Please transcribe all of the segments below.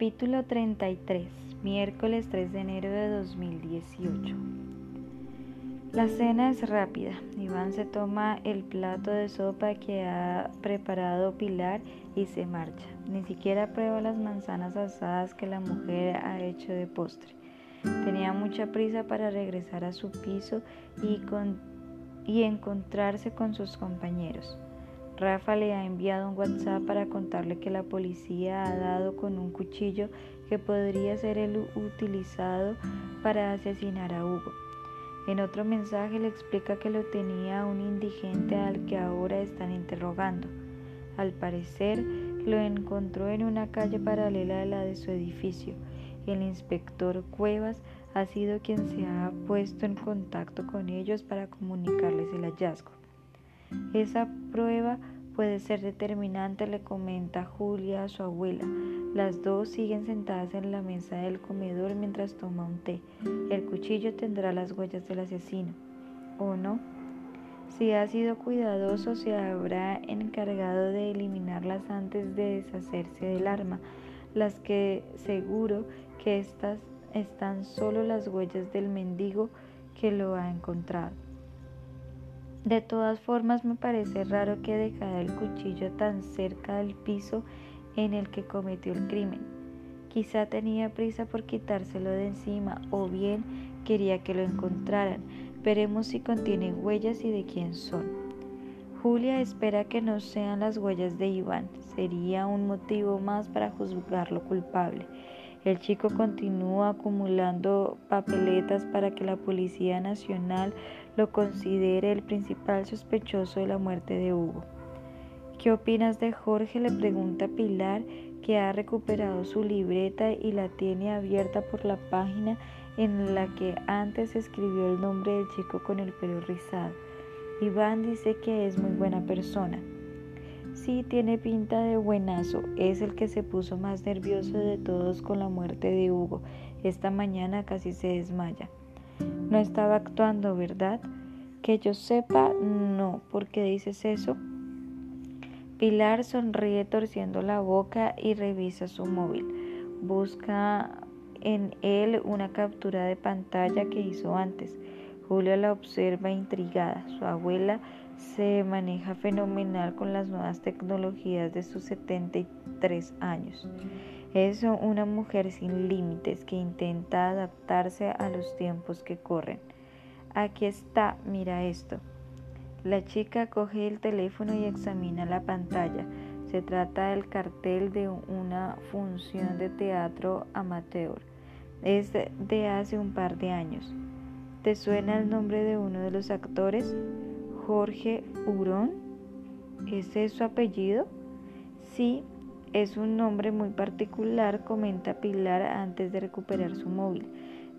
Capítulo 33, miércoles 3 de enero de 2018. La cena es rápida. Iván se toma el plato de sopa que ha preparado Pilar y se marcha. Ni siquiera prueba las manzanas asadas que la mujer ha hecho de postre. Tenía mucha prisa para regresar a su piso y, y encontrarse con sus compañeros. Rafa le ha enviado un WhatsApp para contarle que la policía ha dado con un cuchillo que podría ser el utilizado para asesinar a Hugo. En otro mensaje le explica que lo tenía un indigente al que ahora están interrogando. Al parecer, lo encontró en una calle paralela a la de su edificio. El inspector Cuevas ha sido quien se ha puesto en contacto con ellos para comunicarles el hallazgo. Esa prueba puede ser determinante, le comenta Julia a su abuela. Las dos siguen sentadas en la mesa del comedor mientras toma un té. El cuchillo tendrá las huellas del asesino. ¿O no? Si ha sido cuidadoso, se habrá encargado de eliminarlas antes de deshacerse del arma, las que seguro que estas están solo las huellas del mendigo que lo ha encontrado. De todas formas, me parece raro que dejara el cuchillo tan cerca del piso en el que cometió el crimen. Quizá tenía prisa por quitárselo de encima o bien quería que lo encontraran. Veremos si contiene huellas y de quién son. Julia espera que no sean las huellas de Iván. Sería un motivo más para juzgarlo culpable. El chico continúa acumulando papeletas para que la Policía Nacional lo considere el principal sospechoso de la muerte de Hugo. ¿Qué opinas de Jorge? le pregunta Pilar, que ha recuperado su libreta y la tiene abierta por la página en la que antes escribió el nombre del chico con el pelo rizado. Iván dice que es muy buena persona. Sí, tiene pinta de buenazo. Es el que se puso más nervioso de todos con la muerte de Hugo. Esta mañana casi se desmaya. No estaba actuando, ¿verdad? Que yo sepa, no. ¿Por qué dices eso? Pilar sonríe torciendo la boca y revisa su móvil. Busca en él una captura de pantalla que hizo antes. Julia la observa intrigada. Su abuela se maneja fenomenal con las nuevas tecnologías de sus 73 años. Es una mujer sin límites que intenta adaptarse a los tiempos que corren. Aquí está, mira esto. La chica coge el teléfono y examina la pantalla. Se trata del cartel de una función de teatro amateur. Es de hace un par de años. ¿Te suena el nombre de uno de los actores? Jorge Hurón. ¿Ese es su apellido? Sí, es un nombre muy particular, comenta Pilar antes de recuperar su móvil.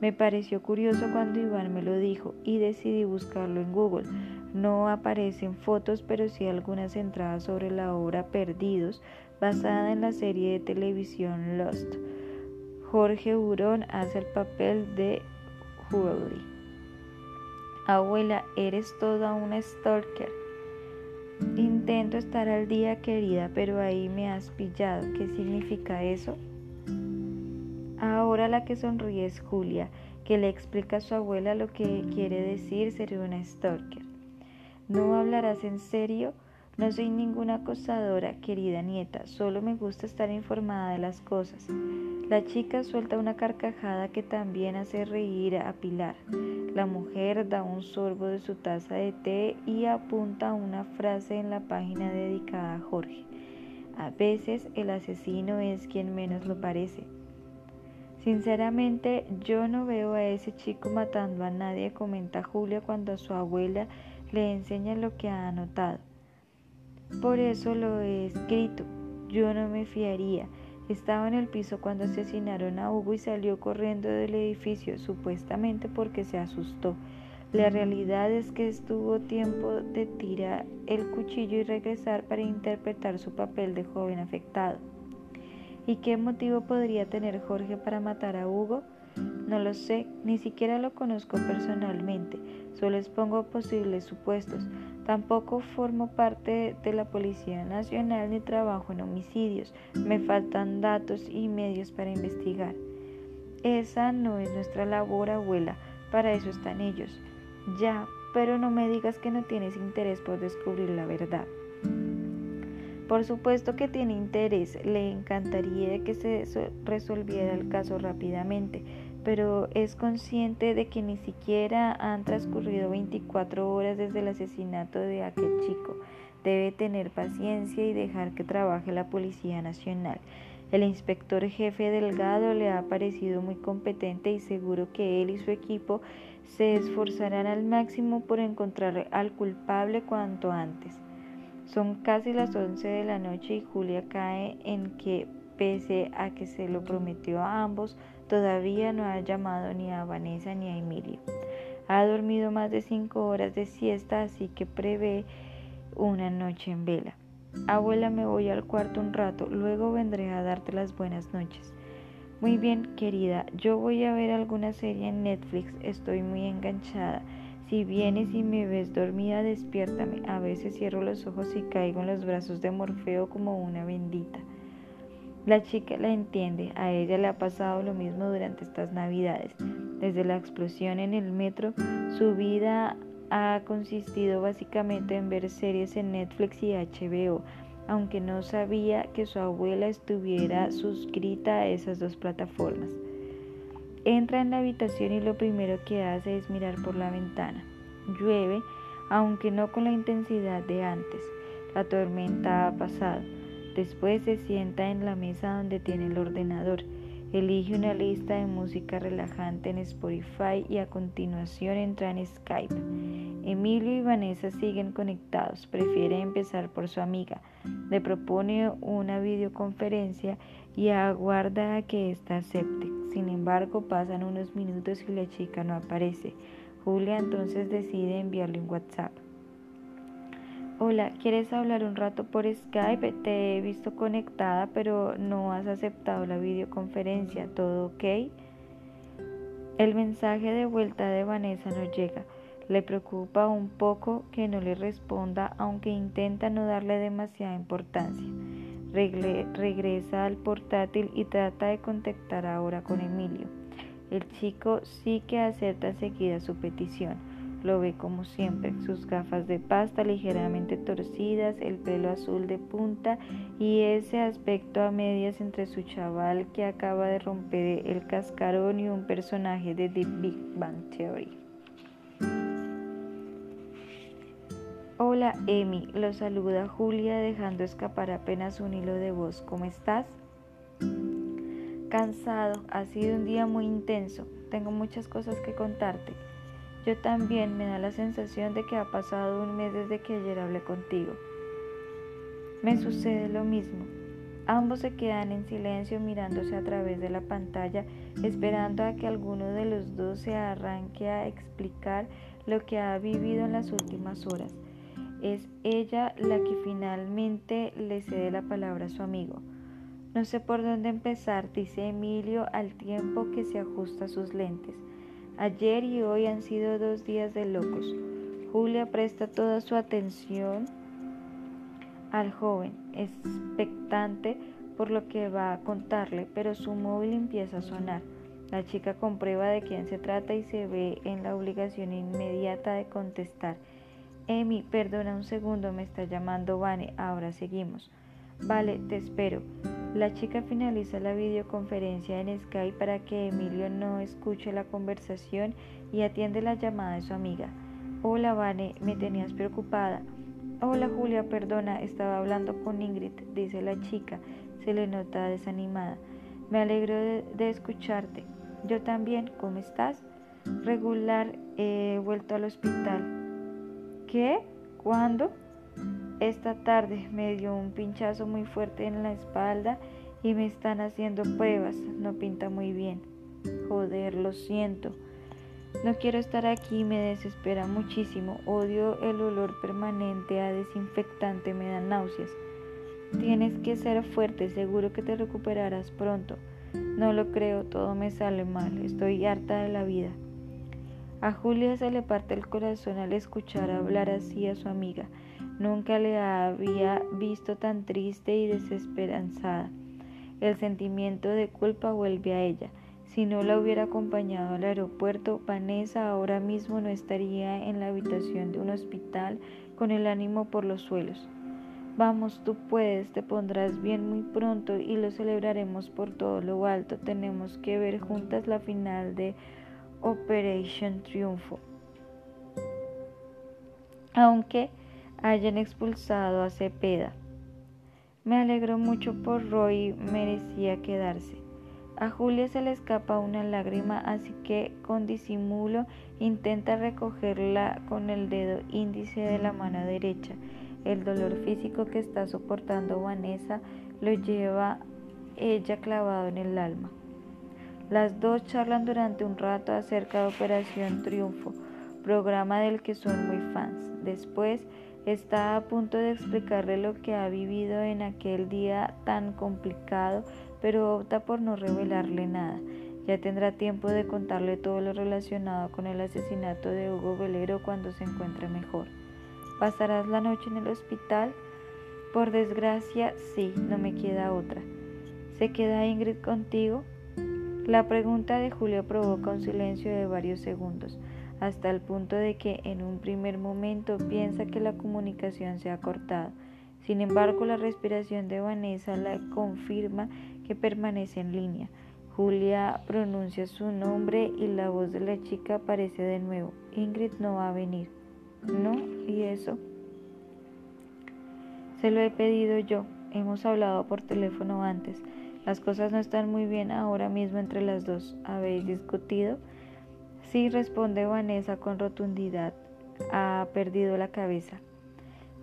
Me pareció curioso cuando Iván me lo dijo y decidí buscarlo en Google. No aparecen fotos, pero sí algunas entradas sobre la obra Perdidos, basada en la serie de televisión Lost. Jorge Hurón hace el papel de Hurley. Abuela, eres toda una stalker. Intento estar al día, querida, pero ahí me has pillado. ¿Qué significa eso? Ahora la que sonríe es Julia, que le explica a su abuela lo que quiere decir ser una stalker. ¿No hablarás en serio? No soy ninguna acosadora, querida nieta, solo me gusta estar informada de las cosas. La chica suelta una carcajada que también hace reír a Pilar. La mujer da un sorbo de su taza de té y apunta una frase en la página dedicada a Jorge. A veces el asesino es quien menos lo parece. Sinceramente, yo no veo a ese chico matando a nadie, comenta Julia cuando su abuela le enseña lo que ha anotado. Por eso lo he escrito. Yo no me fiaría. Estaba en el piso cuando asesinaron a Hugo y salió corriendo del edificio, supuestamente porque se asustó. La realidad es que estuvo tiempo de tirar el cuchillo y regresar para interpretar su papel de joven afectado. ¿Y qué motivo podría tener Jorge para matar a Hugo? No lo sé, ni siquiera lo conozco personalmente, solo expongo posibles supuestos. Tampoco formo parte de la Policía Nacional ni trabajo en homicidios. Me faltan datos y medios para investigar. Esa no es nuestra labor, abuela. Para eso están ellos. Ya, pero no me digas que no tienes interés por descubrir la verdad. Por supuesto que tiene interés, le encantaría que se resolviera el caso rápidamente, pero es consciente de que ni siquiera han transcurrido 24 horas desde el asesinato de aquel chico. Debe tener paciencia y dejar que trabaje la Policía Nacional. El inspector jefe Delgado le ha parecido muy competente y seguro que él y su equipo se esforzarán al máximo por encontrar al culpable cuanto antes. Son casi las 11 de la noche y Julia cae en que, pese a que se lo prometió a ambos, todavía no ha llamado ni a Vanessa ni a Emilio. Ha dormido más de cinco horas de siesta, así que prevé una noche en vela. Abuela, me voy al cuarto un rato, luego vendré a darte las buenas noches. Muy bien, querida, yo voy a ver alguna serie en Netflix, estoy muy enganchada. Si vienes y me ves dormida, despiértame. A veces cierro los ojos y caigo en los brazos de Morfeo como una bendita. La chica la entiende, a ella le ha pasado lo mismo durante estas navidades. Desde la explosión en el metro, su vida ha consistido básicamente en ver series en Netflix y HBO, aunque no sabía que su abuela estuviera suscrita a esas dos plataformas. Entra en la habitación y lo primero que hace es mirar por la ventana. Llueve, aunque no con la intensidad de antes. La tormenta ha pasado. Después se sienta en la mesa donde tiene el ordenador. Elige una lista de música relajante en Spotify y a continuación entra en Skype. Emilio y Vanessa siguen conectados. Prefiere empezar por su amiga. Le propone una videoconferencia y aguarda a que ésta acepte. Sin embargo, pasan unos minutos y la chica no aparece. Julia entonces decide enviarle un WhatsApp. Hola, ¿quieres hablar un rato por Skype? Te he visto conectada, pero no has aceptado la videoconferencia. ¿Todo ok? El mensaje de vuelta de Vanessa no llega. Le preocupa un poco que no le responda, aunque intenta no darle demasiada importancia regresa al portátil y trata de contactar ahora con Emilio. El chico sí que acepta enseguida su petición. Lo ve como siempre, sus gafas de pasta ligeramente torcidas, el pelo azul de punta y ese aspecto a medias entre su chaval que acaba de romper el cascarón y un personaje de The Big Bang Theory. Hola, Emi, lo saluda Julia dejando escapar apenas un hilo de voz. ¿Cómo estás? Cansado, ha sido un día muy intenso. Tengo muchas cosas que contarte. Yo también me da la sensación de que ha pasado un mes desde que ayer hablé contigo. Me sucede lo mismo. Ambos se quedan en silencio mirándose a través de la pantalla, esperando a que alguno de los dos se arranque a explicar lo que ha vivido en las últimas horas. Es ella la que finalmente le cede la palabra a su amigo. No sé por dónde empezar, dice Emilio al tiempo que se ajusta sus lentes. Ayer y hoy han sido dos días de locos. Julia presta toda su atención al joven, expectante por lo que va a contarle, pero su móvil empieza a sonar. La chica comprueba de quién se trata y se ve en la obligación inmediata de contestar. Emi, perdona un segundo, me está llamando Vane, ahora seguimos. Vale, te espero. La chica finaliza la videoconferencia en Skype para que Emilio no escuche la conversación y atiende la llamada de su amiga. Hola, Vane, me tenías preocupada. Hola, Julia, perdona, estaba hablando con Ingrid, dice la chica. Se le nota desanimada. Me alegro de, de escucharte. Yo también, ¿cómo estás? Regular, he vuelto al hospital. ¿Qué? ¿Cuándo? Esta tarde me dio un pinchazo muy fuerte en la espalda y me están haciendo pruebas. No pinta muy bien. Joder, lo siento. No quiero estar aquí, me desespera muchísimo. Odio el olor permanente a desinfectante, me da náuseas. Tienes que ser fuerte, seguro que te recuperarás pronto. No lo creo, todo me sale mal. Estoy harta de la vida. A Julia se le parte el corazón al escuchar hablar así a su amiga. Nunca le había visto tan triste y desesperanzada. El sentimiento de culpa vuelve a ella. Si no la hubiera acompañado al aeropuerto, Vanessa ahora mismo no estaría en la habitación de un hospital con el ánimo por los suelos. Vamos, tú puedes, te pondrás bien muy pronto y lo celebraremos por todo lo alto. Tenemos que ver juntas la final de Operation Triunfo. Aunque hayan expulsado a Cepeda. Me alegro mucho por Roy, merecía quedarse. A Julia se le escapa una lágrima, así que con disimulo intenta recogerla con el dedo índice de la mano derecha. El dolor físico que está soportando Vanessa lo lleva ella clavado en el alma. Las dos charlan durante un rato acerca de Operación Triunfo, programa del que son muy fans. Después, Está a punto de explicarle lo que ha vivido en aquel día tan complicado, pero opta por no revelarle nada. Ya tendrá tiempo de contarle todo lo relacionado con el asesinato de Hugo Velero cuando se encuentre mejor. ¿Pasarás la noche en el hospital? Por desgracia, sí, no me queda otra. ¿Se queda Ingrid contigo? La pregunta de Julio provoca un silencio de varios segundos hasta el punto de que en un primer momento piensa que la comunicación se ha cortado. Sin embargo, la respiración de Vanessa la confirma que permanece en línea. Julia pronuncia su nombre y la voz de la chica aparece de nuevo. Ingrid no va a venir. ¿No? ¿Y eso? Se lo he pedido yo. Hemos hablado por teléfono antes. Las cosas no están muy bien ahora mismo entre las dos. ¿Habéis discutido? Sí, responde Vanessa con rotundidad. Ha perdido la cabeza.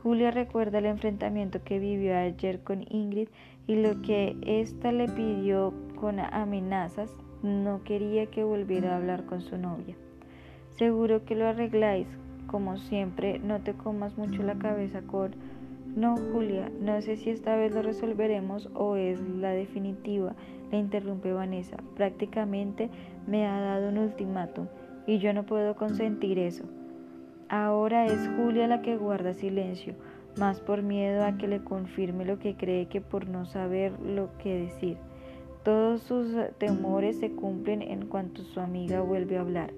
Julia recuerda el enfrentamiento que vivió ayer con Ingrid y lo que ésta le pidió con amenazas. No quería que volviera a hablar con su novia. Seguro que lo arregláis. Como siempre, no te comas mucho la cabeza con... No, Julia, no sé si esta vez lo resolveremos o es la definitiva, le interrumpe Vanessa. Prácticamente me ha dado un ultimátum y yo no puedo consentir eso. Ahora es Julia la que guarda silencio, más por miedo a que le confirme lo que cree que por no saber lo que decir. Todos sus temores se cumplen en cuanto su amiga vuelve a hablar.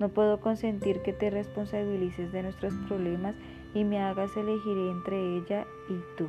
No puedo consentir que te responsabilices de nuestros problemas y me hagas elegir entre ella y tú.